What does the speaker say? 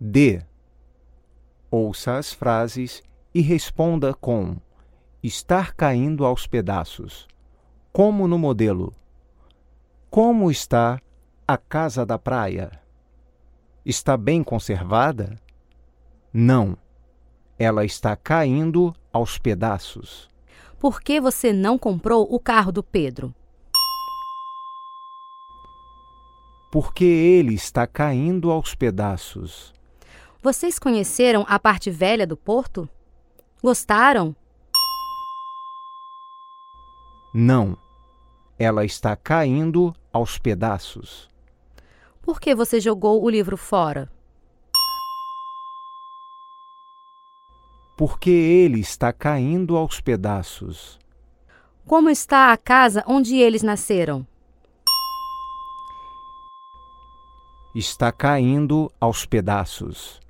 D. Ouça as frases e responda com estar caindo aos pedaços, como no modelo. Como está a casa da praia? Está bem conservada? Não. Ela está caindo aos pedaços. Por que você não comprou o carro do Pedro? Porque ele está caindo aos pedaços. Vocês conheceram a parte velha do porto? Gostaram? Não. Ela está caindo aos pedaços. Por que você jogou o livro fora? Porque ele está caindo aos pedaços. Como está a casa onde eles nasceram? Está caindo aos pedaços.